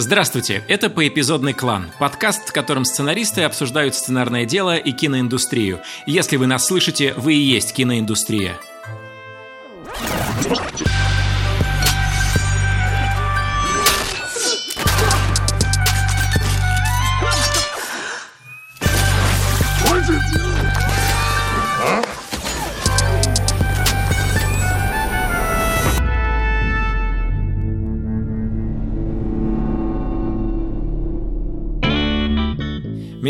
Здравствуйте, это «Поэпизодный клан» – подкаст, в котором сценаристы обсуждают сценарное дело и киноиндустрию. Если вы нас слышите, вы и есть киноиндустрия.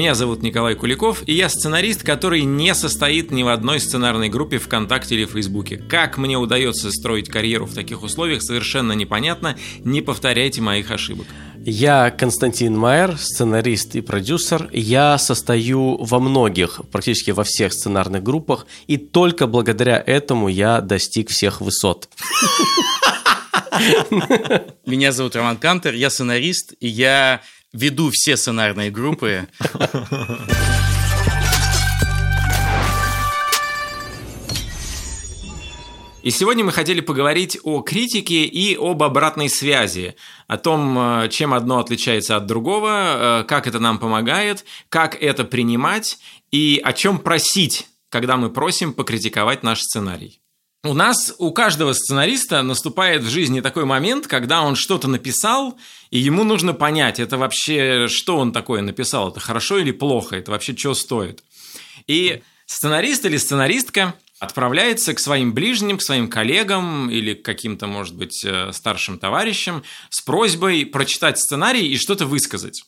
Меня зовут Николай Куликов, и я сценарист, который не состоит ни в одной сценарной группе ВКонтакте или Фейсбуке. Как мне удается строить карьеру в таких условиях, совершенно непонятно. Не повторяйте моих ошибок. Я Константин Майер, сценарист и продюсер. Я состою во многих, практически во всех сценарных группах, и только благодаря этому я достиг всех высот. Меня зовут Роман Кантер, я сценарист, и я веду все сценарные группы. И сегодня мы хотели поговорить о критике и об обратной связи, о том, э, чем одно отличается от другого, э, как это нам помогает, как это принимать и о чем просить, когда мы просим покритиковать наш сценарий. У нас, у каждого сценариста наступает в жизни такой момент, когда он что-то написал, и ему нужно понять, это вообще, что он такое написал, это хорошо или плохо, это вообще что стоит. И сценарист или сценаристка отправляется к своим ближним, к своим коллегам или к каким-то, может быть, э, старшим товарищам с просьбой прочитать сценарий и что-то высказать.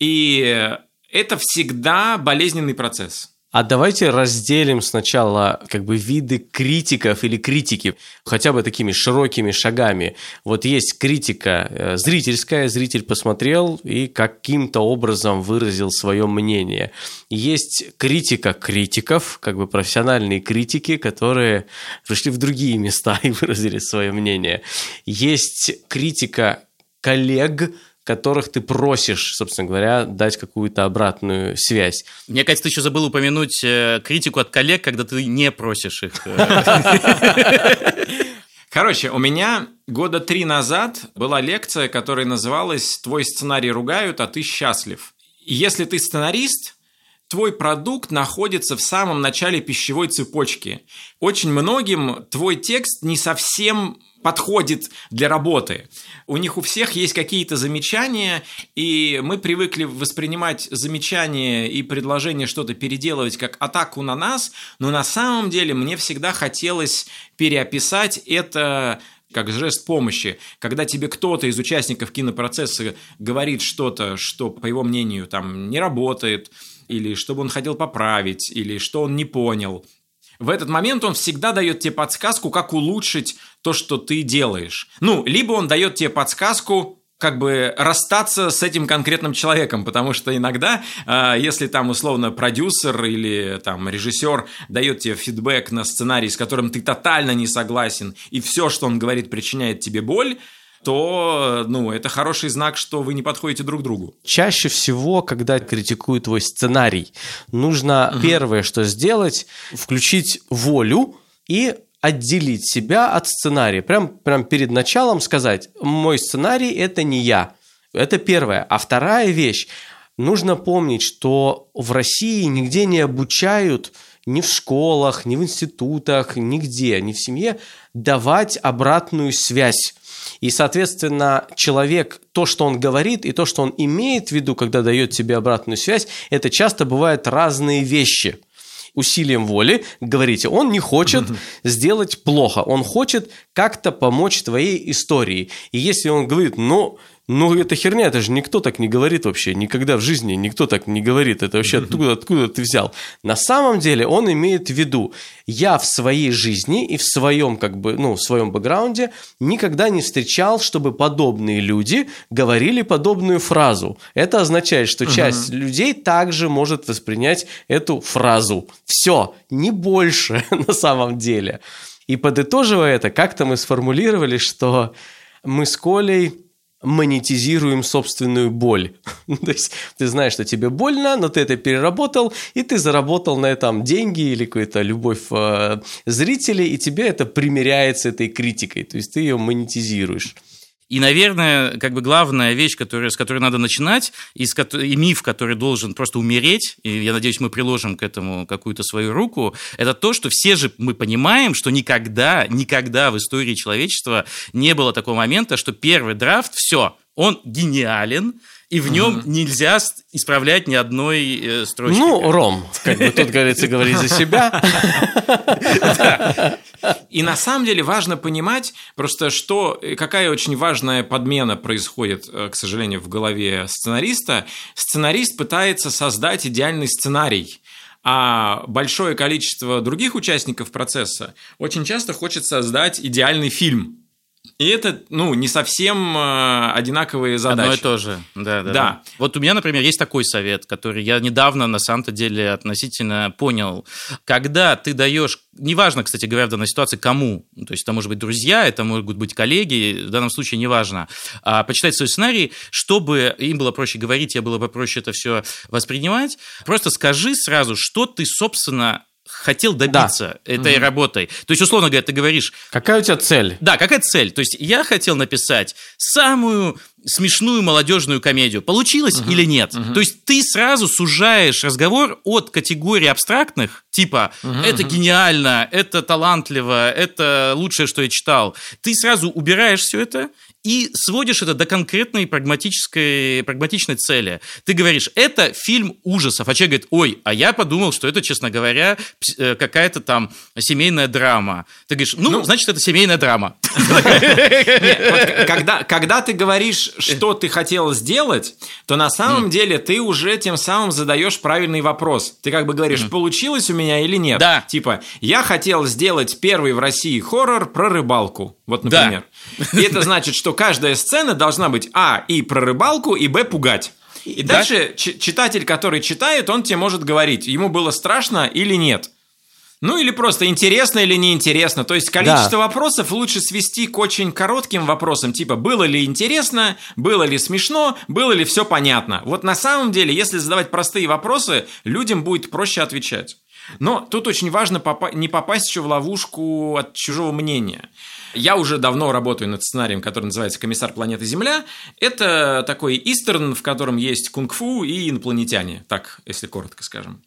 И это всегда болезненный процесс – а давайте разделим сначала как бы виды критиков или критики, хотя бы такими широкими шагами. Вот есть критика э, зрительская, зритель посмотрел и каким-то образом выразил свое мнение. Есть критика критиков, как бы профессиональные критики, которые пришли в другие места и выразили свое мнение. Есть критика коллег, которых ты просишь, собственно говоря, дать какую-то обратную связь. Мне кажется, ты еще забыл упомянуть э, критику от коллег, когда ты не просишь их. Короче, у меня года три назад была лекция, которая называлась «Твой сценарий ругают, а ты счастлив». если ты сценарист, твой продукт находится в самом начале пищевой цепочки. Очень многим твой текст не совсем подходит для работы. У них у всех есть какие-то замечания, и мы привыкли воспринимать замечания и предложения что-то переделывать как атаку на нас, но на самом деле мне всегда хотелось переописать это как жест помощи, когда тебе кто-то из участников кинопроцесса говорит что-то, что, по его мнению, там не работает, или чтобы он хотел поправить, или что он не понял. В этот момент он всегда дает тебе подсказку, как улучшить то, что ты делаешь. Ну, либо он дает тебе подсказку, как бы расстаться с этим конкретным человеком, потому что иногда, э, если там условно продюсер или там режиссер дает тебе фидбэк на сценарий, с которым ты тотально не согласен, и все, что он говорит, причиняет тебе боль, то, ну, это хороший знак, что вы не подходите друг другу. Чаще всего, когда критикуют твой сценарий, нужно угу. первое, что сделать, включить волю и отделить себя от сценария. Прям, прям перед началом сказать, мой сценарий – это не я. Это первое. А вторая вещь, нужно помнить, что в России нигде не обучают ни в школах, ни в институтах, нигде, ни в семье давать обратную связь. И, соответственно, человек, то, что он говорит, и то, что он имеет в виду, когда дает тебе обратную связь, это часто бывают разные вещи усилием воли говорите, он не хочет сделать плохо, он хочет как-то помочь твоей истории. И если он говорит, ну, ну, это херня, это же никто так не говорит вообще, никогда в жизни никто так не говорит, это вообще откуда, откуда ты взял. На самом деле он имеет в виду, я в своей жизни и в своем, как бы, ну, в своем бэкграунде никогда не встречал, чтобы подобные люди говорили подобную фразу. Это означает, что часть uh-huh. людей также может воспринять эту фразу. Все, не больше на самом деле. И подытоживая это, как-то мы сформулировали, что мы с Колей монетизируем собственную боль. То есть ты знаешь, что тебе больно, но ты это переработал, и ты заработал на этом деньги или какую-то любовь э, зрителей, и тебе это примеряется этой критикой, то есть ты ее монетизируешь. И, наверное, как бы главная вещь, которая, с которой надо начинать, и, с, и миф, который должен просто умереть, и я надеюсь, мы приложим к этому какую-то свою руку, это то, что все же мы понимаем, что никогда, никогда в истории человечества не было такого момента, что первый драфт, все, он гениален, и в нем угу. нельзя исправлять ни одной э, строчки. Ну, Ром, как бы тут, говорится, говорит за себя. И на самом деле важно понимать просто, что какая очень важная подмена происходит, э, к сожалению, в голове сценариста. Сценарист пытается создать идеальный сценарий а большое количество других участников процесса очень часто хочет создать идеальный фильм. И это, ну, не совсем э, одинаковые задачи. Одно и то же, да, да, да. Вот у меня, например, есть такой совет, который я недавно, на самом-то деле, относительно понял. Когда ты даешь, неважно, кстати говоря, в данной ситуации, кому, то есть это может быть друзья, это могут быть коллеги, в данном случае неважно, а почитать свой сценарий, чтобы им было проще говорить, я было бы проще это все воспринимать, просто скажи сразу, что ты, собственно, хотел добиться да. этой угу. работой. То есть, условно говоря, ты говоришь... Какая у тебя цель? Да, какая цель? То есть, я хотел написать самую смешную молодежную комедию. Получилось угу. или нет? Угу. То есть, ты сразу сужаешь разговор от категории абстрактных, типа угу. «это гениально», «это талантливо», «это лучшее, что я читал». Ты сразу убираешь все это и сводишь это до конкретной прагматической, прагматичной цели. Ты говоришь, это фильм ужасов, а человек говорит, ой, а я подумал, что это, честно говоря, э, какая-то там семейная драма. Ты говоришь, ну, ну значит, это семейная драма. Когда ты говоришь, что ты хотел сделать, то на самом деле ты уже тем самым задаешь правильный вопрос. Ты как бы говоришь, получилось у меня или нет? Да. Типа, я хотел сделать первый в России хоррор про рыбалку. Вот, например. И это значит, что каждая сцена должна быть А и про рыбалку, и Б пугать. И да? дальше читатель, который читает, он тебе может говорить, ему было страшно или нет. Ну или просто интересно или неинтересно. То есть количество да. вопросов лучше свести к очень коротким вопросам, типа было ли интересно, было ли смешно, было ли все понятно. Вот на самом деле, если задавать простые вопросы, людям будет проще отвечать. Но тут очень важно попа- не попасть еще в ловушку от чужого мнения. Я уже давно работаю над сценарием, который называется «Комиссар планеты Земля». Это такой истерн, в котором есть кунг-фу и инопланетяне, так, если коротко скажем.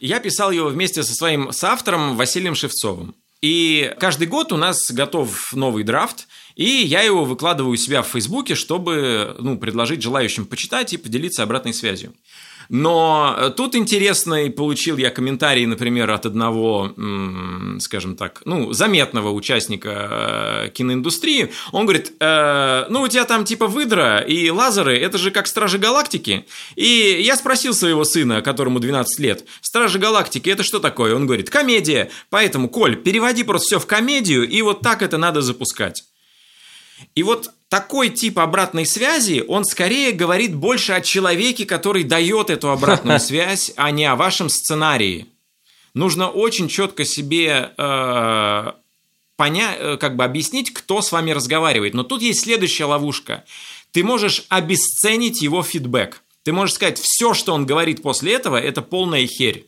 Я писал его вместе со своим соавтором Василием Шевцовым. И каждый год у нас готов новый драфт, и я его выкладываю у себя в Фейсбуке, чтобы ну, предложить желающим почитать и поделиться обратной связью. Но э, тут интересный получил я комментарий, например, от одного, скажем так, ну, заметного участника э, киноиндустрии. Он говорит, э, ну, у тебя там типа выдра и лазеры, это же как Стражи Галактики. И я спросил своего сына, которому 12 лет, Стражи Галактики, это что такое? Он говорит, комедия. Поэтому, Коль, переводи просто все в комедию, и вот так это надо запускать. И вот такой тип обратной связи, он скорее говорит больше о человеке, который дает эту обратную связь, а не о вашем сценарии. Нужно очень четко себе э, поня- э, как бы объяснить, кто с вами разговаривает. Но тут есть следующая ловушка. Ты можешь обесценить его фидбэк. Ты можешь сказать, все, что он говорит после этого, это полная херь.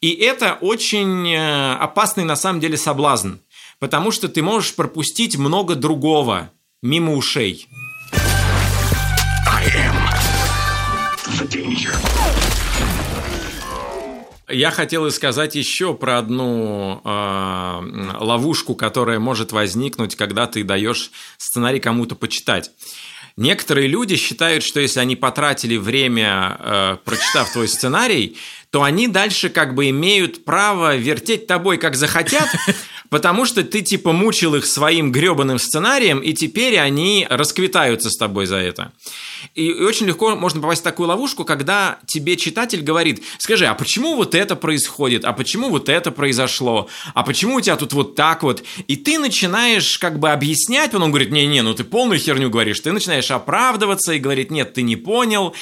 И это очень э, опасный на самом деле соблазн потому что ты можешь пропустить много другого мимо ушей. Я хотел сказать еще про одну э, ловушку, которая может возникнуть, когда ты даешь сценарий кому-то почитать. Некоторые люди считают, что если они потратили время, э, прочитав твой сценарий, то они дальше как бы имеют право вертеть тобой как захотят, Потому что ты типа мучил их своим гребаным сценарием, и теперь они расквитаются с тобой за это. И очень легко можно попасть в такую ловушку, когда тебе читатель говорит, скажи, а почему вот это происходит, а почему вот это произошло, а почему у тебя тут вот так вот? И ты начинаешь как бы объяснять, он говорит, не-не, ну ты полную херню говоришь, ты начинаешь оправдываться и говорит, нет, ты не понял.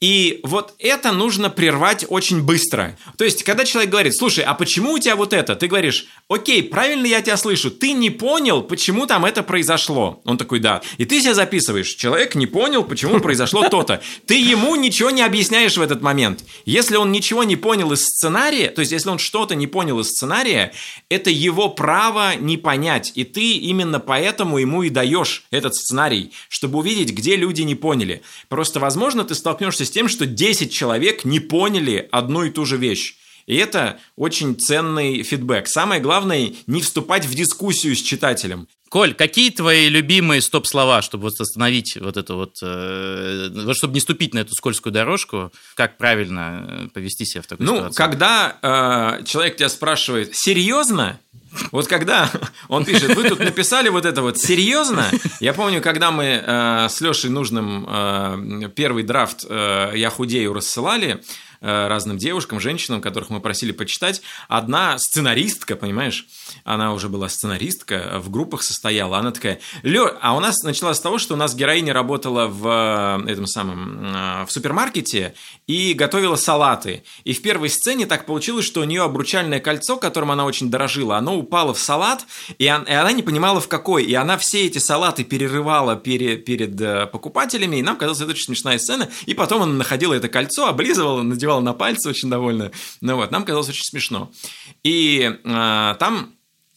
И вот это нужно прервать очень быстро. То есть, когда человек говорит, слушай, а почему у тебя вот это? Ты говоришь, окей, правильно я тебя слышу, ты не понял, почему там это произошло. Он такой, да. И ты себя записываешь, человек не понял, почему произошло то-то. Ты ему ничего не объясняешь в этот момент. Если он ничего не понял из сценария, то есть, если он что-то не понял из сценария, это его право не понять. И ты именно поэтому ему и даешь этот сценарий, чтобы увидеть, где люди не поняли. Просто, возможно, ты столкнешься с тем, что 10 человек не поняли одну и ту же вещь. И это очень ценный фидбэк. Самое главное – не вступать в дискуссию с читателем. Коль, какие твои любимые стоп-слова, чтобы вот остановить вот это вот, э, чтобы не ступить на эту скользкую дорожку, как правильно э, повести себя в такой ну, ситуации? Ну, когда э, человек тебя спрашивает, серьезно? Вот когда он пишет, вы тут написали вот это вот серьезно? Я помню, когда мы э, с Лешей Нужным э, первый драфт э, «Я худею» рассылали, разным девушкам, женщинам, которых мы просили почитать. Одна сценаристка, понимаешь, она уже была сценаристка, в группах состояла. Она такая, Лё... а у нас началось с того, что у нас героиня работала в э, этом самом, э, в супермаркете и готовила салаты. И в первой сцене так получилось, что у нее обручальное кольцо, которым она очень дорожила, оно упало в салат, и она не понимала в какой. И она все эти салаты перерывала перед, перед покупателями, и нам казалось, это очень смешная сцена. И потом она находила это кольцо, облизывала, надевала надевала на пальцы, очень довольна. Ну вот, нам казалось очень смешно. И э, там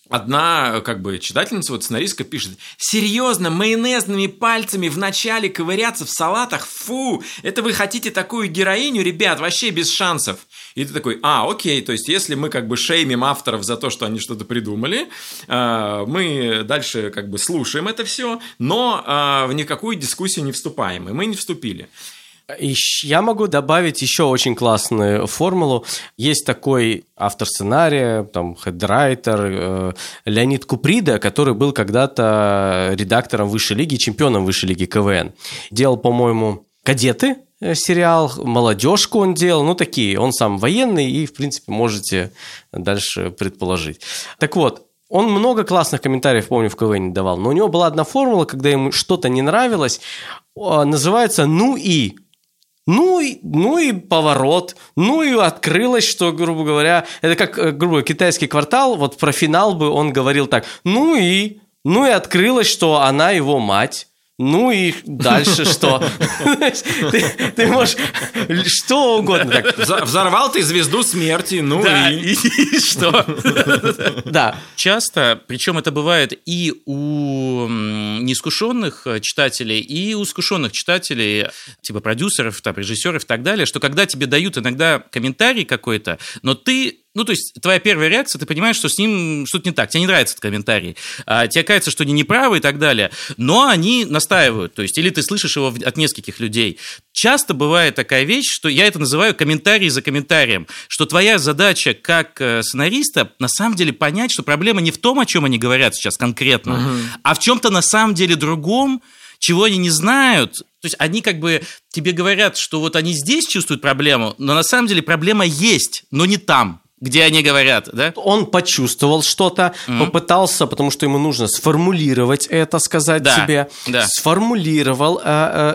Одна, как бы, читательница, вот сценаристка пишет, серьезно, майонезными пальцами вначале ковыряться в салатах, фу, это вы хотите такую героиню, ребят, вообще без шансов. И ты такой, а, окей, то есть если мы как бы шеймим авторов за то, что они что-то придумали, а, мы дальше как бы слушаем это все, но а, в никакую дискуссию не вступаем, и мы не вступили. Я могу добавить еще очень классную формулу. Есть такой автор сценария, там, хедрайтер э, Леонид Куприда, который был когда-то редактором высшей лиги, чемпионом высшей лиги КВН. Делал, по-моему, «Кадеты», э, сериал, молодежку он делал, ну такие, он сам военный и, в принципе, можете дальше предположить. Так вот, он много классных комментариев, помню, в КВН давал, но у него была одна формула, когда ему что-то не нравилось, называется «ну и». Ну и, ну и поворот, ну и открылось, что, грубо говоря, это как, э, грубо говоря, китайский квартал, вот про финал бы он говорил так, ну и, ну и открылось, что она его мать. Ну и дальше что? Ты можешь что угодно. Взорвал ты звезду смерти, ну и что? Да. Часто, причем это бывает и у неискушенных читателей, и у искушенных читателей, типа продюсеров, там, режиссеров и так далее, что когда тебе дают иногда комментарий какой-то, но ты ну, то есть, твоя первая реакция, ты понимаешь, что с ним что-то не так, тебе не нравится этот комментарий, а тебе кажется, что они неправы и так далее, но они настаивают, то есть, или ты слышишь его от нескольких людей. Часто бывает такая вещь, что я это называю комментарий за комментарием, что твоя задача как э, сценариста на самом деле понять, что проблема не в том, о чем они говорят сейчас конкретно, угу. а в чем-то на самом деле другом, чего они не знают, то есть они как бы тебе говорят, что вот они здесь чувствуют проблему, но на самом деле проблема есть, но не там где они говорят, да? Он почувствовал что-то, mm-hmm. попытался, потому что ему нужно сформулировать это, сказать да, себе, да. сформулировал э,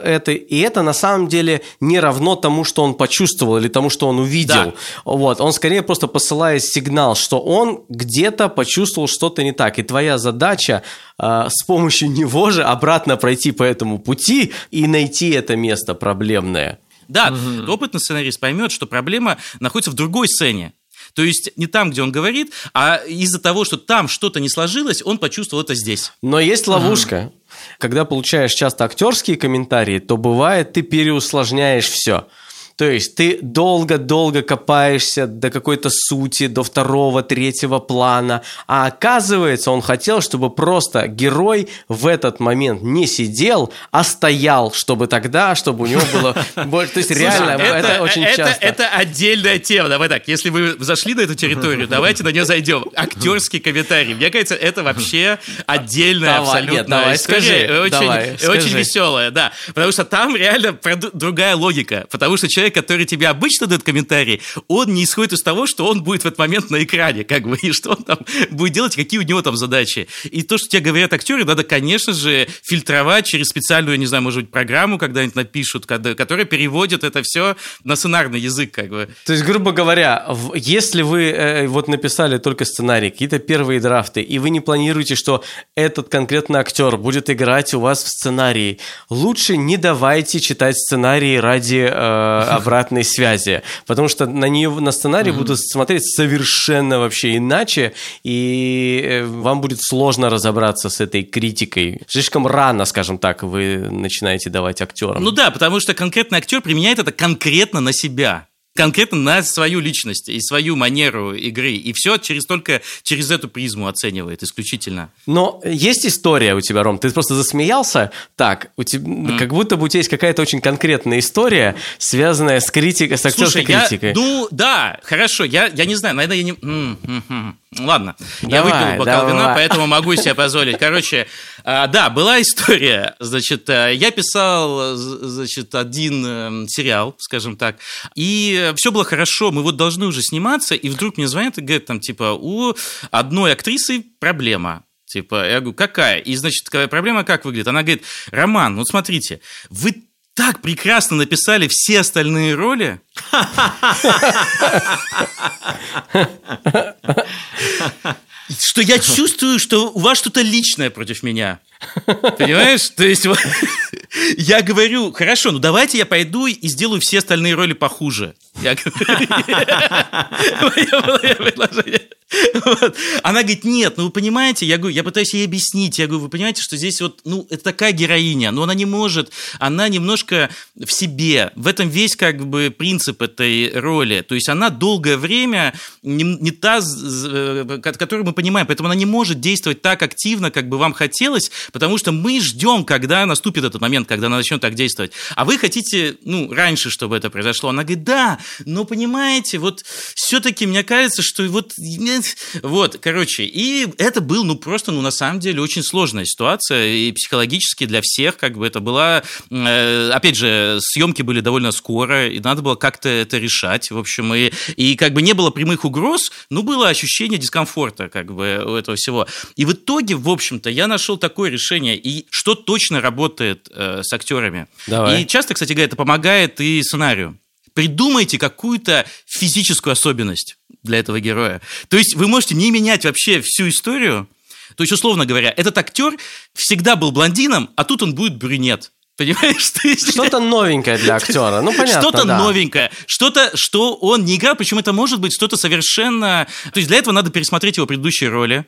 э, это, и это на самом деле не равно тому, что он почувствовал или тому, что он увидел. Да. Вот, он скорее просто посылает сигнал, что он где-то почувствовал что-то не так, и твоя задача э, с помощью него же обратно пройти по этому пути и найти это место проблемное. Да, угу. опытный сценарист поймет, что проблема находится в другой сцене. То есть не там, где он говорит, а из-за того, что там что-то не сложилось, он почувствовал это здесь. Но есть ловушка. Ага. Когда получаешь часто актерские комментарии, то бывает, ты переусложняешь все. То есть ты долго-долго копаешься до какой-то сути, до второго, третьего плана, а оказывается, он хотел, чтобы просто герой в этот момент не сидел, а стоял, чтобы тогда, чтобы у него было больше... То есть реально, это очень часто. Это отдельная тема. Давай так, если вы зашли на эту территорию, давайте на нее зайдем. Актерский комментарий. Мне кажется, это вообще отдельная абсолютно история. Очень веселая, да. Потому что там реально другая логика. Потому что человек человек, который тебе обычно дает комментарий, он не исходит из того, что он будет в этот момент на экране, как бы, и что он там будет делать, какие у него там задачи. И то, что тебе говорят актеры, надо, конечно же, фильтровать через специальную, не знаю, может быть, программу когда-нибудь напишут, которая переводит это все на сценарный язык, как бы. То есть, грубо говоря, если вы э, вот написали только сценарий, какие-то первые драфты, и вы не планируете, что этот конкретный актер будет играть у вас в сценарии, лучше не давайте читать сценарии ради э, обратной связи, потому что на нее на сценарий будут смотреть совершенно вообще иначе, и э, вам будет сложно разобраться с этой критикой. Слишком рано, скажем так, вы начинаете давать актерам. Ну да, потому что конкретный актер применяет это конкретно на себя конкретно на свою личность и свою манеру игры. И все через только через эту призму оценивает исключительно. Но есть история у тебя, Ром. Ты просто засмеялся. Так, у тебя, mm. как будто бы у тебя есть какая-то очень конкретная история, связанная с критикой, с актерской Слушай, критикой. Я, ну, да, хорошо. Я, я не знаю, наверное, я не... Ладно, давай, я выпил бокал давай. вина, поэтому могу себе позволить. Короче, а, да, была история. Значит, э, я писал, значит, один эм, сериал, скажем так, и все было хорошо, мы вот должны уже сниматься, и вдруг мне звонят и говорят, там, типа, у одной актрисы проблема. Типа, я говорю, какая? И, значит, проблема как выглядит? Она говорит, Роман, вот смотрите, вы так прекрасно написали все остальные роли. Что я чувствую, что у вас что-то личное против меня. Понимаешь? То есть я говорю, хорошо, ну давайте я пойду и сделаю все остальные роли похуже. Я говорю. Вот. Она говорит, нет, ну вы понимаете, я говорю, я пытаюсь ей объяснить, я говорю, вы понимаете, что здесь вот, ну, это такая героиня, но она не может, она немножко в себе, в этом весь как бы принцип этой роли, то есть она долгое время не, не та, э, которую мы понимаем, поэтому она не может действовать так активно, как бы вам хотелось, потому что мы ждем, когда наступит этот момент, когда она начнет так действовать, а вы хотите, ну, раньше, чтобы это произошло. Она говорит, да, но понимаете, вот все-таки мне кажется, что вот вот, короче, и это был, ну, просто, ну, на самом деле, очень сложная ситуация, и психологически для всех, как бы, это была, э, опять же, съемки были довольно скоро, и надо было как-то это решать, в общем, и, и как бы не было прямых угроз, но было ощущение дискомфорта, как бы, у этого всего. И в итоге, в общем-то, я нашел такое решение, и что точно работает э, с актерами. Давай. И часто, кстати говоря, это помогает и сценарию придумайте какую-то физическую особенность для этого героя. То есть вы можете не менять вообще всю историю. То есть, условно говоря, этот актер всегда был блондином, а тут он будет брюнет. Понимаешь? Что-то новенькое для актера. Ну, понятно. Что-то да. новенькое. Что-то, что он не играл, причем это может быть что-то совершенно... То есть для этого надо пересмотреть его предыдущие роли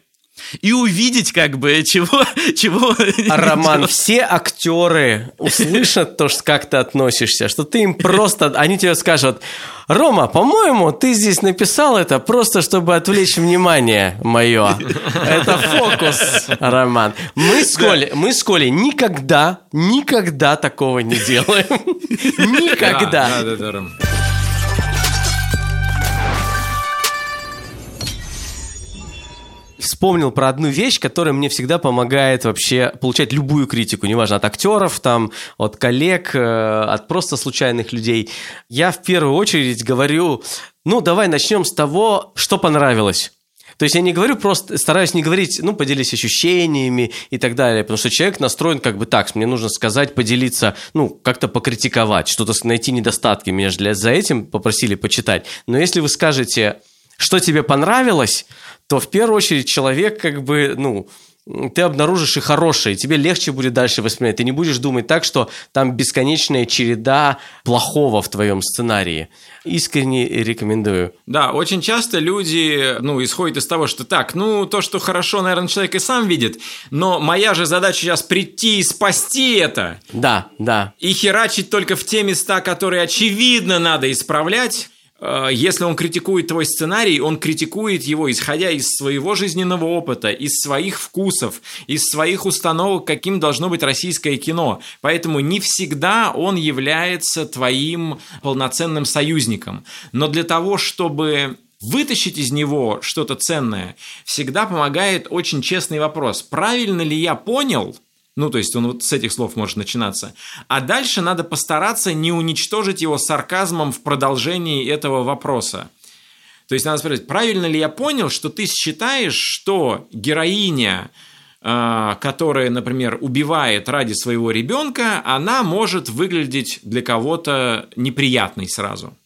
и увидеть, как бы, чего... чего а, Роман, все актеры услышат то, что как ты относишься, что ты им просто... Они тебе скажут, Рома, по-моему, ты здесь написал это просто, чтобы отвлечь внимание мое. Это фокус, Роман. Мы с Колей, мы с Колей никогда, никогда такого не делаем. Никогда. Да, да, да, вспомнил про одну вещь, которая мне всегда помогает вообще получать любую критику, неважно, от актеров, там, от коллег, э, от просто случайных людей. Я в первую очередь говорю, ну, давай начнем с того, что понравилось. То есть я не говорю просто, стараюсь не говорить, ну, поделись ощущениями и так далее, потому что человек настроен как бы так, мне нужно сказать, поделиться, ну, как-то покритиковать, что-то найти недостатки, меня же для, за этим попросили почитать. Но если вы скажете, что тебе понравилось, то в первую очередь человек как бы, ну, ты обнаружишь и хорошее, тебе легче будет дальше воспринимать. Ты не будешь думать так, что там бесконечная череда плохого в твоем сценарии. Искренне рекомендую. Да, очень часто люди, ну, исходят из того, что так, ну, то, что хорошо, наверное, человек и сам видит, но моя же задача сейчас прийти и спасти это. Да, да. И херачить только в те места, которые очевидно надо исправлять если он критикует твой сценарий, он критикует его, исходя из своего жизненного опыта, из своих вкусов, из своих установок, каким должно быть российское кино. Поэтому не всегда он является твоим полноценным союзником. Но для того, чтобы вытащить из него что-то ценное, всегда помогает очень честный вопрос. Правильно ли я понял – Ну, то есть он вот с этих слов может начинаться. А дальше надо постараться не уничтожить его сарказмом в продолжении этого вопроса. То есть надо спросить, правильно ли я понял, что ты считаешь, что героиня, э, которая, например, убивает ради своего ребенка, она может выглядеть для кого-то неприятной сразу?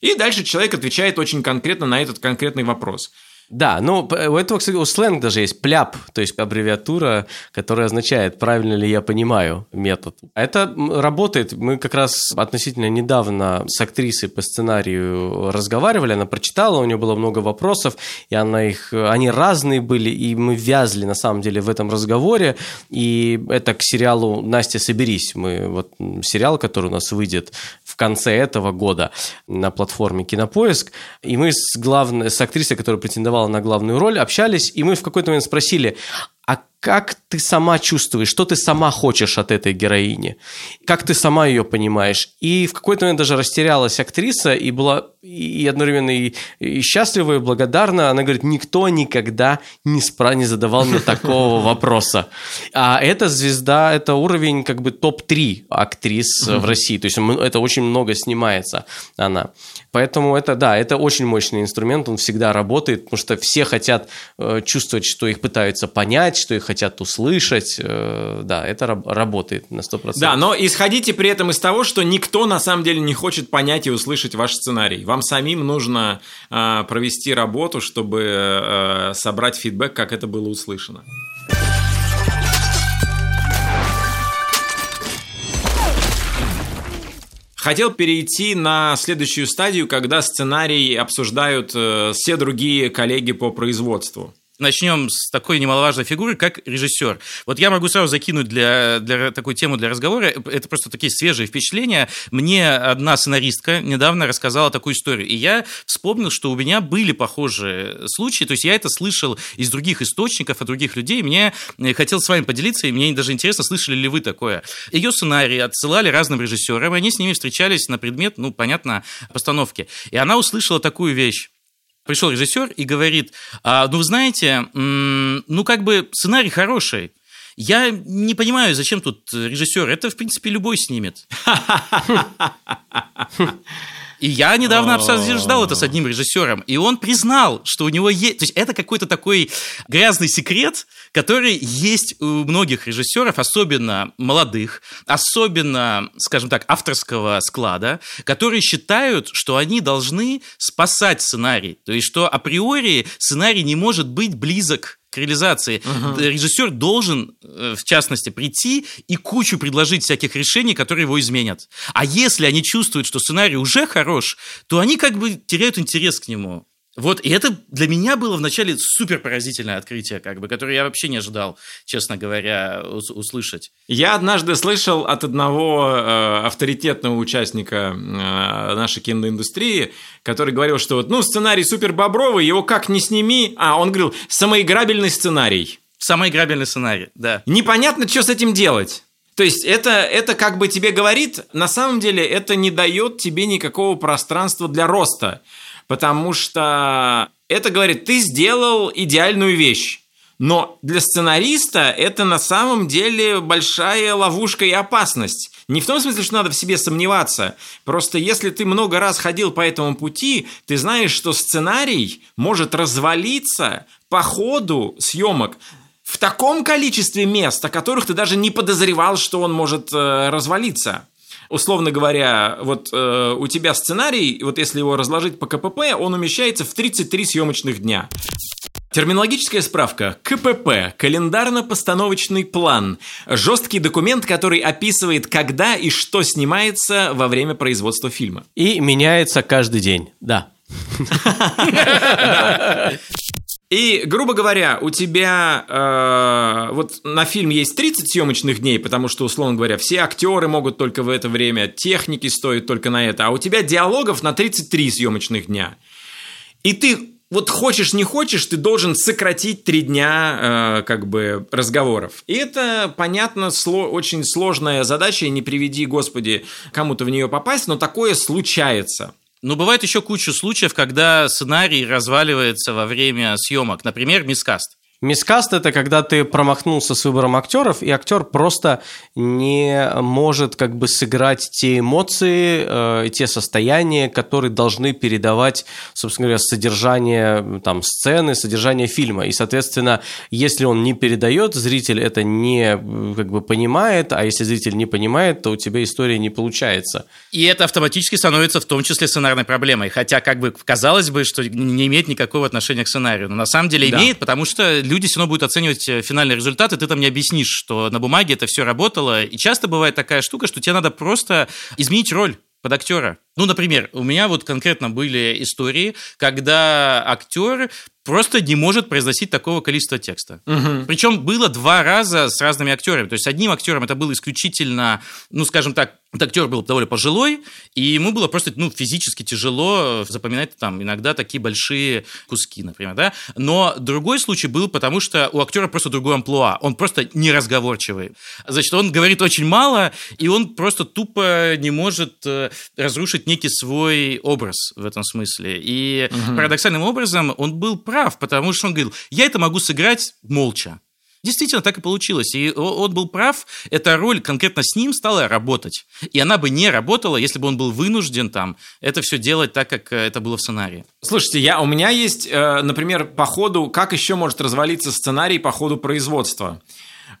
И дальше человек отвечает очень конкретно на этот конкретный вопрос – да, ну у этого, кстати, у сленг даже есть пляп, то есть аббревиатура, которая означает, правильно ли я понимаю метод. Это работает. Мы как раз относительно недавно с актрисой по сценарию разговаривали, она прочитала, у нее было много вопросов, и она их, они разные были, и мы вязли на самом деле в этом разговоре, и это к сериалу «Настя, соберись». Мы, вот сериал, который у нас выйдет в конце этого года на платформе Кинопоиск, и мы с главной, с актрисой, которая претендовала на главную роль, общались, и мы в какой-то момент спросили, а как ты сама чувствуешь, что ты сама хочешь от этой героини, как ты сама ее понимаешь. И в какой-то момент даже растерялась актриса и была и одновременно и, и счастлива, и благодарна. Она говорит, никто никогда не, спра- не задавал мне такого вопроса. А эта звезда, это уровень как бы топ-3 актрис в России. То есть это очень много снимается она. Поэтому это, да, это очень мощный инструмент, он всегда работает, потому что все хотят э, чувствовать, что их пытаются понять, что их хотят услышать. Э, да, это раб- работает на 100%. Да, но исходите при этом из того, что никто на самом деле не хочет понять и услышать ваш сценарий. Вам самим нужно э, провести работу, чтобы э, собрать фидбэк, как это было услышано. Хотел перейти на следующую стадию, когда сценарий обсуждают э, все другие коллеги по производству начнем с такой немаловажной фигуры, как режиссер. Вот я могу сразу закинуть для, для такой тему для разговора. Это просто такие свежие впечатления. Мне одна сценаристка недавно рассказала такую историю. И я вспомнил, что у меня были похожие случаи. То есть я это слышал из других источников, от других людей. Мне э, хотел с вами поделиться, и мне даже интересно, слышали ли вы такое. Ее сценарий отсылали разным режиссерам, и они с ними встречались на предмет, ну, понятно, постановки. И она услышала такую вещь. Пришел режиссер и говорит, а, ну, знаете, ну, как бы сценарий хороший, я не понимаю, зачем тут режиссер. Это, в принципе, любой снимет. И я недавно обсуждал это с одним режиссером, и он признал, что у него есть... То есть это какой-то такой грязный секрет, который есть у многих режиссеров, особенно молодых, особенно, скажем так, авторского склада, которые считают, что они должны спасать сценарий. То есть что априори сценарий не может быть близок к реализации. Угу. Режиссер должен, э, в частности, прийти и кучу предложить всяких решений, которые его изменят. А если они чувствуют, что сценарий уже хорош, то они как бы теряют интерес к нему. Вот, и это для меня было вначале супер поразительное открытие, как бы, которое я вообще не ожидал, честно говоря, услышать. Я однажды слышал от одного э, авторитетного участника э, нашей киноиндустрии, который говорил, что вот, ну, сценарий супер бобровый, его как не сними, а он говорил, самоиграбельный сценарий. Самоиграбельный сценарий, да. Непонятно, что с этим делать. То есть это, это как бы тебе говорит, на самом деле это не дает тебе никакого пространства для роста потому что это говорит, ты сделал идеальную вещь. Но для сценариста это на самом деле большая ловушка и опасность. Не в том смысле, что надо в себе сомневаться. Просто если ты много раз ходил по этому пути, ты знаешь, что сценарий может развалиться по ходу съемок в таком количестве мест, о которых ты даже не подозревал, что он может э, развалиться условно говоря, вот э, у тебя сценарий, вот если его разложить по КПП, он умещается в 33 съемочных дня. Терминологическая справка. КПП – календарно-постановочный план. Жесткий документ, который описывает, когда и что снимается во время производства фильма. И меняется каждый день, да. И, грубо говоря, у тебя э, вот на фильм есть 30 съемочных дней, потому что, условно говоря, все актеры могут только в это время, техники стоят только на это, а у тебя диалогов на 33 съемочных дня. И ты вот хочешь не хочешь, ты должен сократить три дня э, как бы разговоров. И это, понятно, сло, очень сложная задача, и не приведи, Господи, кому-то в нее попасть, но такое случается. Ну, бывает еще куча случаев, когда сценарий разваливается во время съемок. Например, мискаст. Мискаст это когда ты промахнулся с выбором актеров, и актер просто не может как бы сыграть те эмоции э, те состояния, которые должны передавать, собственно говоря, содержание там, сцены, содержание фильма. И, соответственно, если он не передает, зритель это не как бы понимает, а если зритель не понимает, то у тебя история не получается. И это автоматически становится в том числе сценарной проблемой. Хотя, как бы казалось бы, что не имеет никакого отношения к сценарию. Но на самом деле да. имеет, потому что люди все равно будут оценивать э, финальный результат, и ты там не объяснишь, что на бумаге это все работало. И часто бывает такая штука, что тебе надо просто изменить роль под актера. Ну, например, у меня вот конкретно были истории, когда актер просто не может произносить такого количества текста. Угу. Причем было два раза с разными актерами. То есть одним актером это было исключительно, ну, скажем так, этот актер был довольно пожилой, и ему было просто ну, физически тяжело запоминать там иногда такие большие куски, например, да. Но другой случай был, потому что у актера просто другой амплуа, он просто неразговорчивый. Значит, он говорит очень мало, и он просто тупо не может э, разрушить некий свой образ в этом смысле. И угу. парадоксальным образом он был прав, потому что он говорил, я это могу сыграть молча. Действительно, так и получилось. И он был прав, эта роль конкретно с ним стала работать. И она бы не работала, если бы он был вынужден там это все делать так, как э, это было в сценарии. Слушайте, я, у меня есть, э, например, по ходу, как еще может развалиться сценарий по ходу производства.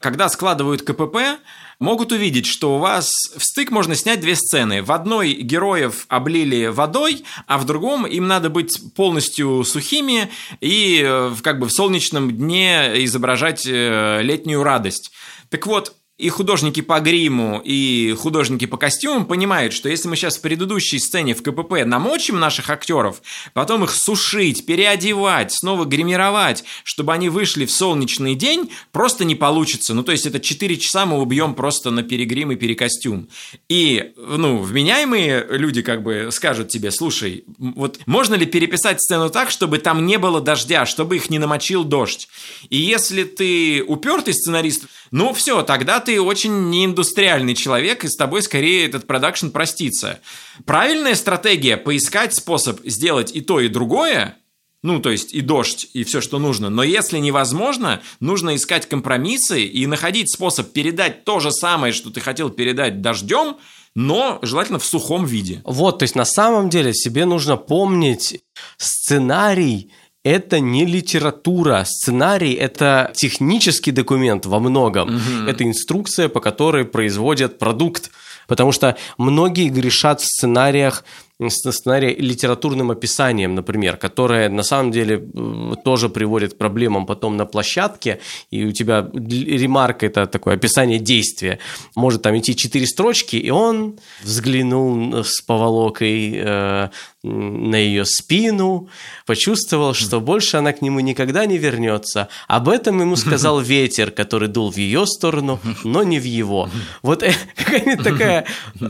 Когда складывают КПП, могут увидеть, что у вас в стык можно снять две сцены. В одной героев облили водой, а в другом им надо быть полностью сухими и э, как бы в солнечном дне изображать э, летнюю радость. Так вот, и художники по гриму, и художники по костюмам понимают, что если мы сейчас в предыдущей сцене в КПП намочим наших актеров, потом их сушить, переодевать, снова гримировать, чтобы они вышли в солнечный день, просто не получится. Ну, то есть это 4 часа мы убьем просто на перегрим и перекостюм. И, ну, вменяемые люди как бы скажут тебе, слушай, вот можно ли переписать сцену так, чтобы там не было дождя, чтобы их не намочил дождь? И если ты упертый сценарист, ну все, тогда ты очень неиндустриальный человек, и с тобой скорее этот продакшн простится. Правильная стратегия – поискать способ сделать и то, и другое, ну, то есть и дождь, и все, что нужно. Но если невозможно, нужно искать компромиссы и находить способ передать то же самое, что ты хотел передать дождем, но желательно в сухом виде. Вот, то есть на самом деле себе нужно помнить сценарий это не литература. Сценарий – это технический документ во многом. Угу. Это инструкция, по которой производят продукт. Потому что многие грешат в сценариях сценария литературным описанием, например, которое на самом деле э, тоже приводит к проблемам потом на площадке, и у тебя ремарка – это такое описание действия. Может там идти четыре строчки, и он взглянул с поволокой э, на ее спину, почувствовал, что больше она к нему никогда не вернется. Об этом ему сказал ветер, который дул в ее сторону, но не в его. Вот э, какая-нибудь такая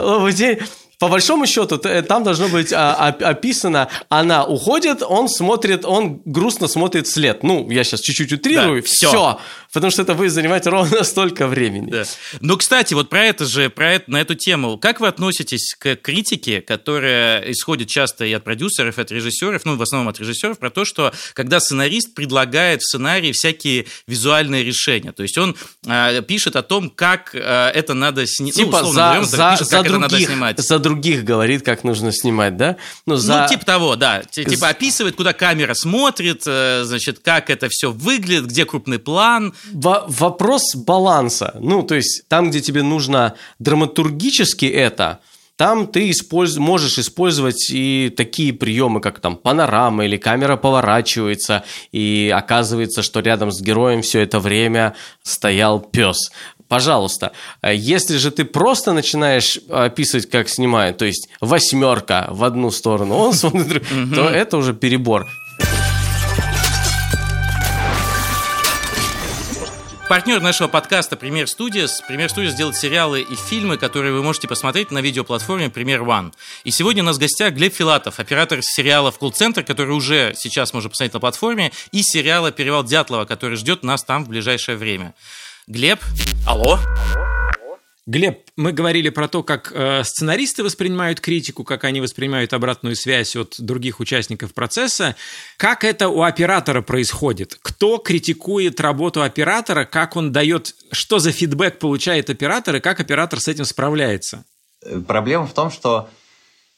по большому счету, там должно быть а, описано, она уходит, он смотрит, он грустно смотрит след. Ну, я сейчас чуть-чуть утрирую, да, все. все. Потому что это будет занимать ровно столько времени. Да. Ну, кстати, вот про это же, про это, на эту тему, как вы относитесь к критике, которая исходит часто и от продюсеров, и от режиссеров, ну, в основном от режиссеров, про то, что когда сценарист предлагает в сценарии всякие визуальные решения, то есть он э, пишет о том, как э, это надо снимать, типа ну, условно, за, берем, за, пишет, за как других, это надо снимать. За других говорит, как нужно снимать, да? Ну, за... ну типа того, да. Типа описывает, куда камера смотрит, э, значит, как это все выглядит, где крупный план. Во вопрос баланса. Ну, то есть там, где тебе нужно драматургически это, там ты использ... можешь использовать и такие приемы, как там панорама или камера поворачивается, и оказывается, что рядом с героем все это время стоял пес. Пожалуйста, если же ты просто начинаешь описывать, как снимают, то есть восьмерка в одну сторону, он смотрит, то это уже перебор. Партнер нашего подкаста Премьер Studios. Премьер Studios делает сериалы и фильмы, которые вы можете посмотреть на видеоплатформе Премьер One. И сегодня у нас в гостях Глеб Филатов, оператор сериала «Колл-центр», который уже сейчас можно посмотреть на платформе, и сериала «Перевал Дятлова», который ждет нас там в ближайшее время. Глеб. Алло. Глеб, мы говорили про то, как э, сценаристы воспринимают критику, как они воспринимают обратную связь от других участников процесса. Как это у оператора происходит? Кто критикует работу оператора? Как он дает, что за фидбэк получает оператор и как оператор с этим справляется? Проблема в том, что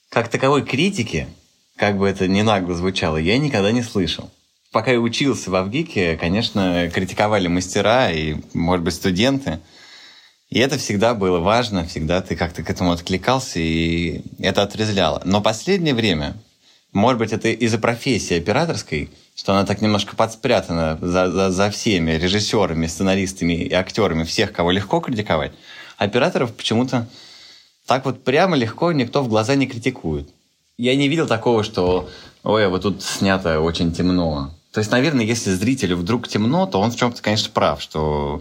как таковой критики, как бы это ни нагло звучало, я никогда не слышал. Пока я учился в Авгике, конечно, критиковали мастера и, может быть, студенты – и это всегда было важно, всегда ты как-то к этому откликался, и это отрезвляло. Но последнее время, может быть, это из-за профессии операторской, что она так немножко подспрятана за, за, за всеми режиссерами, сценаристами и актерами, всех, кого легко критиковать, операторов почему-то так вот прямо легко никто в глаза не критикует. Я не видел такого, что «Ой, а вот тут снято очень темно». То есть, наверное, если зрителю вдруг темно, то он в чем-то, конечно, прав, что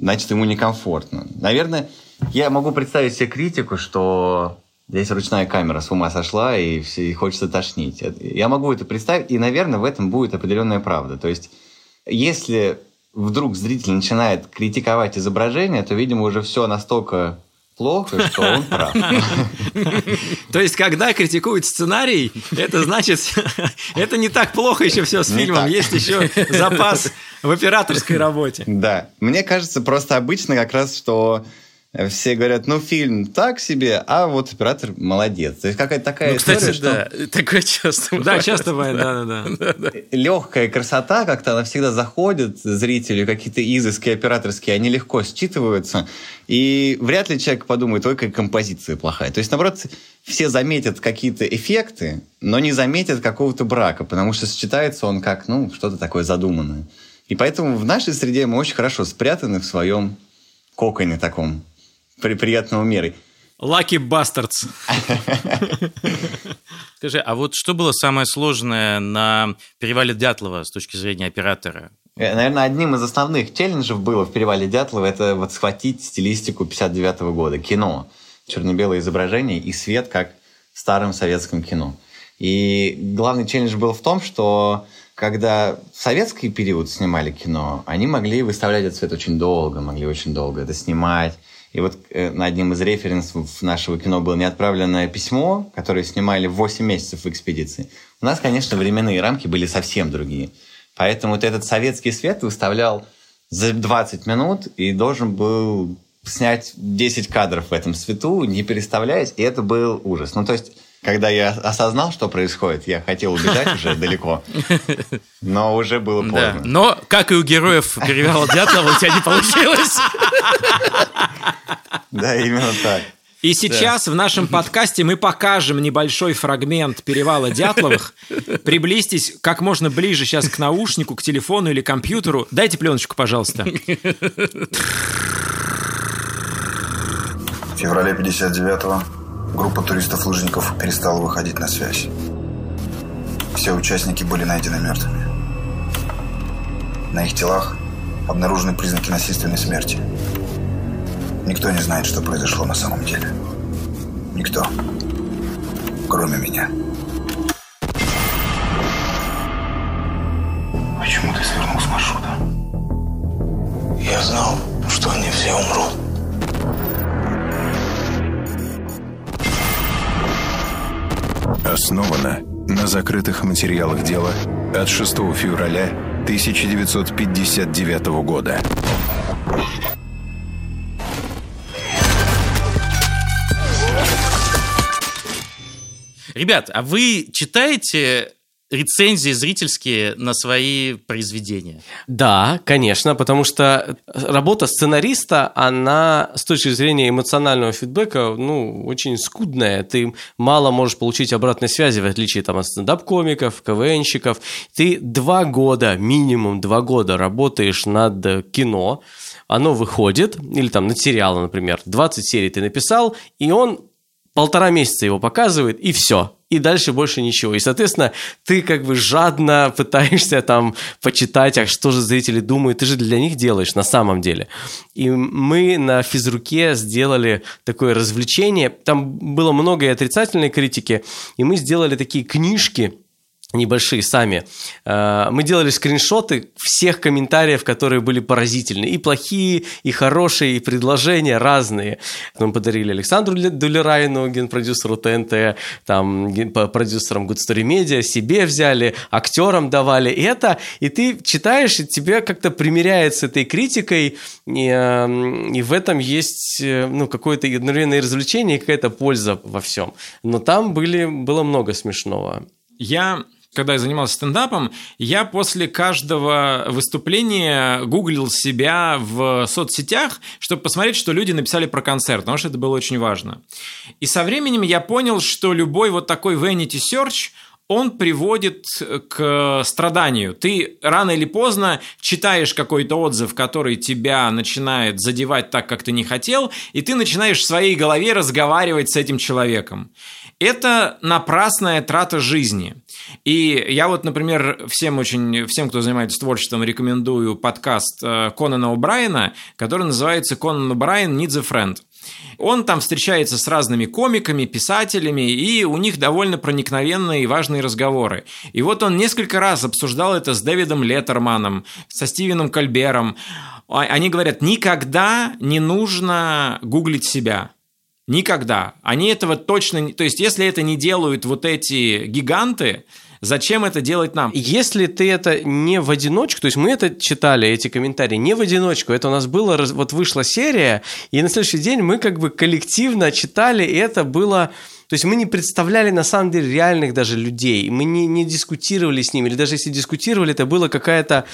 значит, ему некомфортно. Наверное, я могу представить себе критику, что здесь ручная камера с ума сошла, и, все, и хочется тошнить. Я могу это представить, и, наверное, в этом будет определенная правда. То есть, если вдруг зритель начинает критиковать изображение, то, видимо, уже все настолько плохо, что он прав. То есть, когда критикуют сценарий, это значит, это не так плохо еще все с фильмом. Есть еще запас в операторской работе. Да. Мне кажется, просто обычно как раз, что все говорят, ну, фильм так себе, а вот оператор молодец. То есть какая-то такая ну, кстати, история, да, такое часто бывает. Да, часто бывает, да-да-да. Легкая красота, как-то она всегда заходит зрителю, какие-то изыски операторские, они легко считываются, и вряд ли человек подумает, ой, какая композиция плохая. То есть, наоборот, все заметят какие-то эффекты, но не заметят какого-то брака, потому что сочетается он как, ну, что-то такое задуманное. И поэтому в нашей среде мы очень хорошо спрятаны в своем коконе таком при приятного меры. Lucky Bastards. Скажи, а вот что было самое сложное на перевале Дятлова с точки зрения оператора? Э, наверное, одним из основных челленджев было в перевале Дятлова это вот схватить стилистику 59 -го года, кино, черно-белое изображение и свет, как в старом советском кино. И главный челлендж был в том, что когда в советский период снимали кино, они могли выставлять этот цвет очень долго, могли очень долго это снимать, и вот э, на одним из референсов нашего кино было неотправленное письмо, которое снимали 8 месяцев в экспедиции. У нас, конечно, временные рамки были совсем другие. Поэтому вот этот советский свет выставлял за 20 минут и должен был снять 10 кадров в этом свету, не переставляясь, и это был ужас. Ну, то есть когда я осознал, что происходит, я хотел убежать уже далеко, но уже было поздно. Да. Но, как и у героев Перевала Дятлова, у тебя не получилось. Да, именно так. И сейчас да. в нашем подкасте мы покажем небольшой фрагмент перевала Дятловых. Приблизьтесь как можно ближе сейчас к наушнику, к телефону или компьютеру. Дайте пленочку, пожалуйста. В феврале 59-го группа туристов-лыжников перестала выходить на связь. Все участники были найдены мертвыми. На их телах обнаружены признаки насильственной смерти. Никто не знает, что произошло на самом деле. Никто. Кроме меня. Почему ты свернул с маршрута? Я знал, Основано на закрытых материалах дела от 6 февраля 1959 года. Ребят, а вы читаете рецензии зрительские на свои произведения. Да, конечно, потому что работа сценариста, она с точки зрения эмоционального фидбэка, ну, очень скудная. Ты мало можешь получить обратной связи, в отличие там, от стендап-комиков, КВНщиков. Ты два года, минимум два года работаешь над кино, оно выходит, или там над сериалом, например, 20 серий ты написал, и он полтора месяца его показывает, и все. И дальше больше ничего. И, соответственно, ты как бы жадно пытаешься там почитать, а что же зрители думают. Ты же для них делаешь на самом деле. И мы на физруке сделали такое развлечение. Там было много и отрицательной критики. И мы сделали такие книжки, небольшие сами. Э, мы делали скриншоты всех комментариев, которые были поразительны. И плохие, и хорошие, и предложения разные. Мы подарили Александру Дулерайну, генпродюсеру ТНТ, там, продюсерам Good Story Media, себе взяли, актерам давали это. И ты читаешь, и тебе как-то примеряется этой критикой, и, эм, и в этом есть э, ну, какое-то одновременное развлечение и какая-то польза во всем. Но там были, было много смешного. Я когда я занимался стендапом, я после каждого выступления гуглил себя в соцсетях, чтобы посмотреть, что люди написали про концерт, потому что это было очень важно. И со временем я понял, что любой вот такой vanity search, он приводит к страданию. Ты рано или поздно читаешь какой-то отзыв, который тебя начинает задевать так, как ты не хотел, и ты начинаешь в своей голове разговаривать с этим человеком. Это напрасная трата жизни. И я вот, например, всем очень, всем, кто занимается творчеством, рекомендую подкаст э, Конана О'Брайена, который называется «Конан О'Брайен Needs a Friend». Он там встречается с разными комиками, писателями, и у них довольно проникновенные и важные разговоры. И вот он несколько раз обсуждал это с Дэвидом Леттерманом, со Стивеном Кольбером. А, они говорят, никогда не нужно гуглить себя. Никогда. Они этого точно... То есть, если это не делают вот эти гиганты, Зачем это делать нам? Если ты это не в одиночку, то есть мы это читали, эти комментарии, не в одиночку, это у нас было, вот вышла серия, и на следующий день мы как бы коллективно читали, и это было то есть мы не представляли на самом деле реальных даже людей, мы не, не дискутировали с ними, или даже если дискутировали, это была какая-то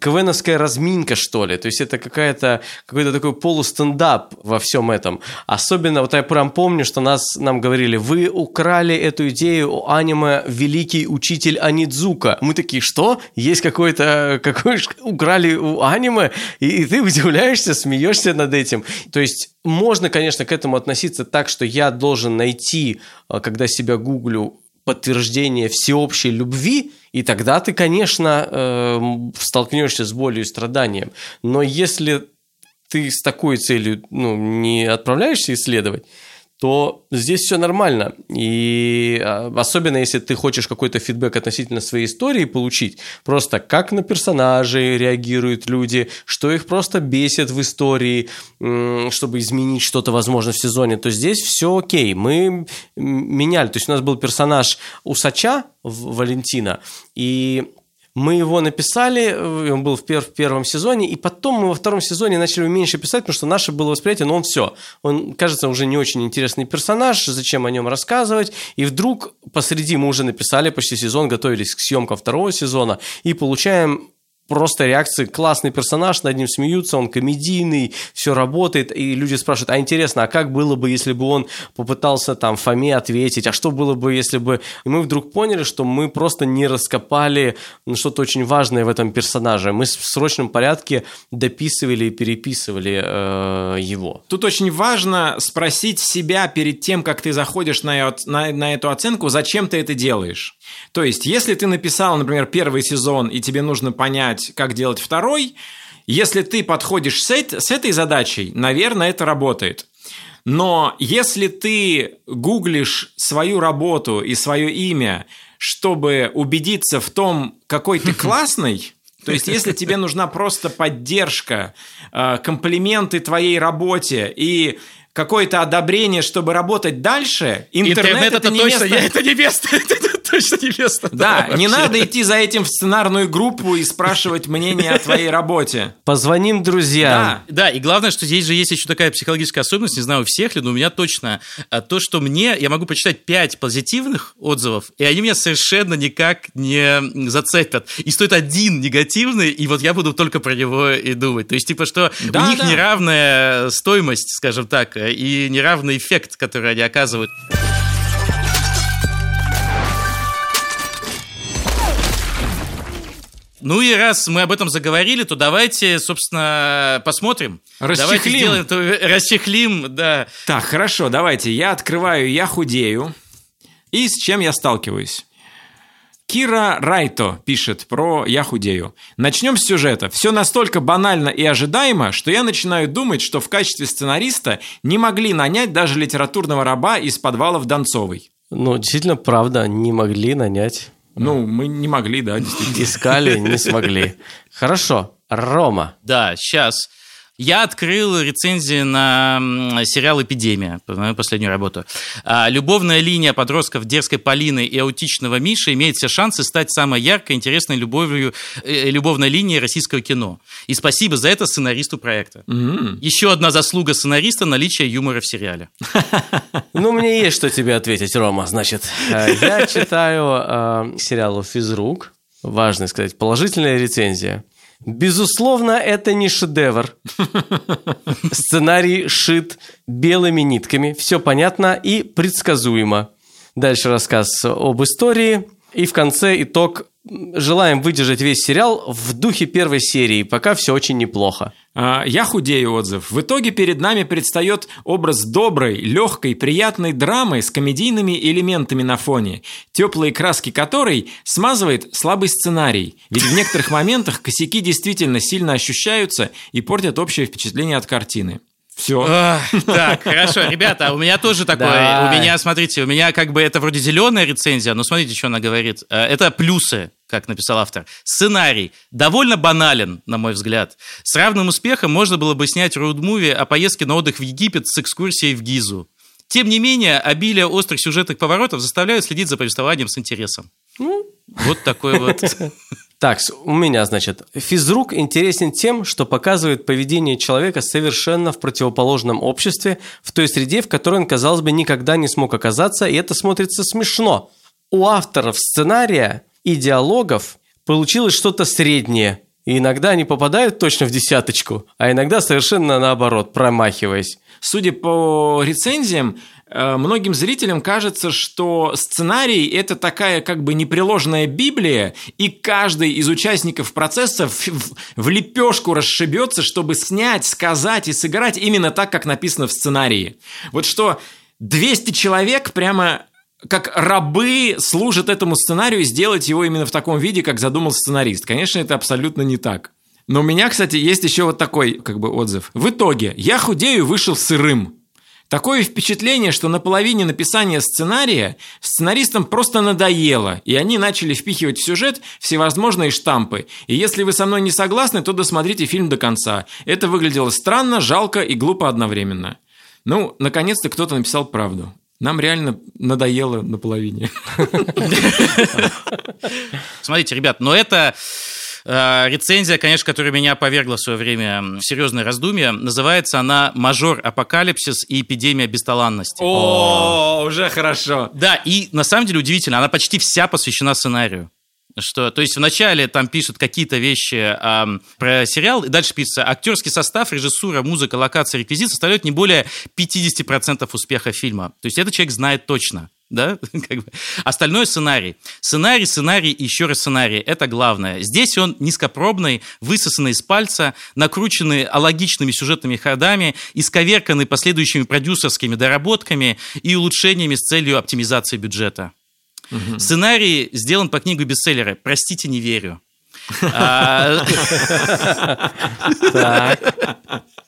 квеновская разминка, что ли. То есть это какая-то, какой-то такой полустендап во всем этом. Особенно, вот я прям помню, что нас, нам говорили, вы украли эту идею у аниме «Великий учитель Анидзука». Мы такие, что? Есть какой-то, какой украли у аниме? И, и ты удивляешься, смеешься над этим. То есть можно, конечно, к этому относиться так, что я должен найти, когда себя гуглю, подтверждение всеобщей любви, и тогда ты, конечно, э, столкнешься с болью и страданием. Но если ты с такой целью ну, не отправляешься исследовать, то здесь все нормально. И а, особенно если ты хочешь какой-то фидбэк относительно своей истории получить, просто как на персонажей реагируют люди, что их просто бесит в истории, чтобы изменить что-то, возможно, в сезоне, то здесь все окей. Мы меняли. То есть у нас был персонаж Усача, Валентина, и мы его написали, э, он был в, пер, в первом сезоне, и потом мы во втором сезоне начали меньше писать, потому что наше было восприятие, но он все. Он, кажется, уже не очень интересный персонаж, зачем о нем рассказывать. И вдруг посреди мы уже написали почти сезон, готовились к съемкам второго сезона, и получаем просто реакции. Классный персонаж, над ним смеются, он комедийный, все работает, и люди спрашивают, а интересно, а как было бы, если бы он попытался там Фоме ответить, а что было бы, если бы... И мы вдруг поняли, что мы просто не раскопали что-то очень важное в этом персонаже. Мы в срочном порядке дописывали и переписывали э, его. Тут очень важно спросить себя перед тем, как ты заходишь на, на, на эту оценку, зачем ты это делаешь. То есть, если ты написал, например, первый сезон, и тебе нужно понять, как делать второй, если ты подходишь с, с этой задачей, наверное, это работает. Но если ты гуглишь свою работу и свое имя, чтобы убедиться в том, какой ты классный, то есть, если тебе нужна просто поддержка, э, комплименты твоей работе и какое-то одобрение, чтобы работать дальше, интернет, интернет это, это не точно, место... Я, это не место, точно не место. Да, да не надо идти за этим в сценарную группу и спрашивать мнение о твоей работе. Позвоним друзьям. Да. да, и главное, что здесь же есть еще такая психологическая особенность, не знаю, у всех ли, но у меня точно, а, то, что мне, я могу прочитать 5 позитивных отзывов, и они меня совершенно никак не зацепят. И стоит один негативный, и вот я буду только про него и думать. То есть, типа, что да, у них да. неравная стоимость, скажем так, и неравный эффект, который они оказывают. Ну и раз мы об этом заговорили, то давайте, собственно, посмотрим. Расчехлим. Давайте сделаем, то, расчехлим, да. Так, хорошо, давайте. Я открываю «Я худею». И с чем я сталкиваюсь? Кира Райто пишет про «Я худею». Начнем с сюжета. Все настолько банально и ожидаемо, что я начинаю думать, что в качестве сценариста не могли нанять даже литературного раба из подвалов Донцовой. Ну, действительно, правда, не могли нанять. Ну, мы не могли, да, действительно. Искали, не смогли. Хорошо. Рома. Да, сейчас. Я открыл рецензии на сериал «Эпидемия», мою последнюю работу. А, Любовная линия подростков дерзкой Полины и аутичного Миши имеет все шансы стать самой яркой, интересной любовью, э, любовной линией российского кино. И спасибо за это сценаристу проекта. Еще одна заслуга сценариста – наличие юмора в сериале. Ну, мне есть что тебе ответить, Рома. Значит, э, я читаю э, сериал «Физрук». Важно сказать, положительная рецензия. Безусловно, это не шедевр. Сценарий шит белыми нитками. Все понятно и предсказуемо. Дальше рассказ об истории. И в конце итог. Желаем выдержать весь сериал в духе первой серии, пока все очень неплохо. А, Я худею отзыв. В итоге перед нами предстает образ доброй, легкой, приятной драмы с комедийными элементами на фоне, теплые краски которой смазывает слабый сценарий. Ведь в некоторых моментах косяки действительно сильно ощущаются и портят общее впечатление от картины. Все. Так, хорошо, ребята, у меня тоже такое. У меня, смотрите, у меня как бы это вроде зеленая рецензия, но смотрите, что она говорит. Э, Это плюсы, как написал автор. Сценарий довольно банален, на мой взгляд. С равным успехом можно было бы снять роуд-муви о поездке на отдых в Египет с экскурсией в Гизу. Тем не менее, обилие острых сюжетных поворотов заставляют следить за повествованием с интересом. Вот такой вот. Так, у меня, значит, физрук интересен тем, что показывает поведение человека совершенно в противоположном обществе, в той среде, в которой он, казалось бы, никогда не смог оказаться, и это смотрится смешно. У авторов сценария и диалогов получилось что-то среднее, и иногда они попадают точно в десяточку, а иногда совершенно наоборот, промахиваясь. Судя по рецензиям, многим зрителям кажется, что сценарий – это такая как бы непреложная Библия, и каждый из участников процесса в, в- в лепешку расшибется, чтобы снять, сказать и сыграть именно так, как написано в сценарии. Вот что 200 человек прямо как рабы служат этому сценарию и сделать его именно в таком виде, как задумал сценарист. Конечно, это абсолютно не так. Но у меня, кстати, есть еще вот такой как бы отзыв. В итоге я худею вышел сырым. Такое впечатление, что на половине написания сценария сценаристам просто надоело, и они начали впихивать в сюжет всевозможные штампы. И если вы со мной не согласны, то досмотрите фильм до конца. Это выглядело странно, жалко и глупо одновременно. Ну, наконец-то кто-то написал правду. Нам реально надоело на половине. Смотрите, ребят, но это рецензия, конечно, которая меня повергла в свое время в серьезное раздумье. Называется она «Мажор апокалипсис и эпидемия бесталанности». О, уже хорошо. Да, и на самом деле удивительно, она почти вся посвящена сценарию. Что, то есть вначале там пишут какие-то вещи ам, про сериал, и дальше пишется актерский состав, режиссура, музыка, локация, реквизит составляют не более 50% успеха фильма. То есть этот человек знает точно. Да? Как бы. Остальное сценарий. Сценарий, сценарий еще раз сценарий. Это главное. Здесь он низкопробный, высосанный из пальца, накрученный алогичными сюжетными ходами, исковерканный последующими продюсерскими доработками и улучшениями с целью оптимизации бюджета. Сценарий сделан по книгу бестселлера «Простите, не верю». А.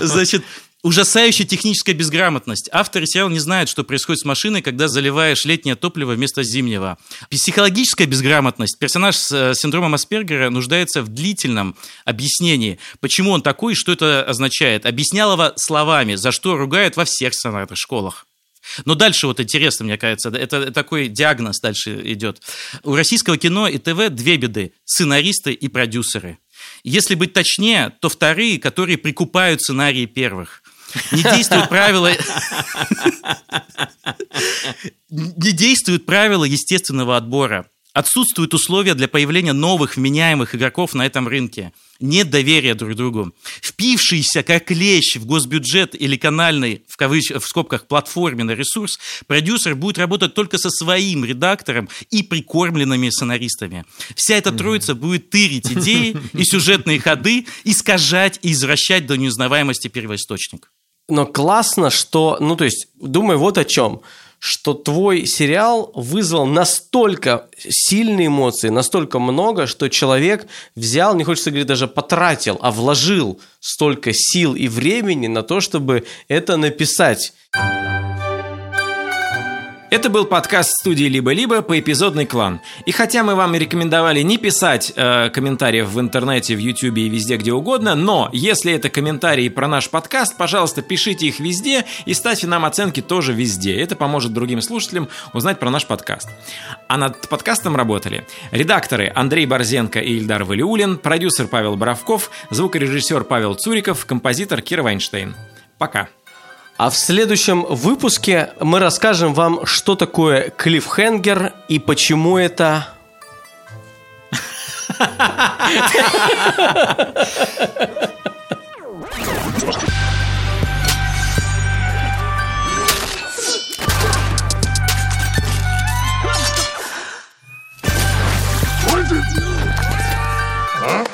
Значит, ужасающая техническая безграмотность. Авторы сериала не знают, что происходит с машиной, когда заливаешь летнее топливо вместо зимнего. Психологическая безграмотность. Персонаж с э, синдромом Аспергера нуждается в длительном объяснении, почему он такой и что это означает. Объяснял его словами, за что ругают во всех сценарных школах. Но дальше вот интересно, мне кажется, это такой диагноз дальше идет. У российского кино и ТВ две беды – сценаристы и продюсеры. Если быть точнее, то вторые, которые прикупают сценарии первых. Не действуют правила... Не действуют правила естественного отбора. Отсутствуют условия для появления новых вменяемых игроков на этом рынке. Нет доверия друг другу. Впившийся как клещ в госбюджет или канальный, в, кавыч... в скобках, платформенный ресурс, продюсер будет работать только со своим редактором и прикормленными сценаристами. Вся эта троица будет тырить идеи и сюжетные ходы, искажать и извращать до неузнаваемости первоисточник. Но классно, что, ну то есть, думай вот о чем, что твой сериал вызвал настолько сильные эмоции, настолько много, что человек взял, не хочется говорить даже потратил, а вложил столько сил и времени на то, чтобы это написать. Это был подкаст студии «Либо-либо» по эпизодный клан. И хотя мы вам рекомендовали не писать э, комментариев в интернете, в Ютубе и везде, где угодно, но если это комментарии про наш подкаст, пожалуйста, пишите их везде и ставьте нам оценки тоже везде. Это поможет другим слушателям узнать про наш подкаст. А над подкастом работали редакторы Андрей Борзенко и Ильдар Валиулин, продюсер Павел Боровков, звукорежиссер Павел Цуриков, композитор Кира Вайнштейн. Пока. А в следующем выпуске мы расскажем вам, что такое клиффхенгер и почему это... Huh?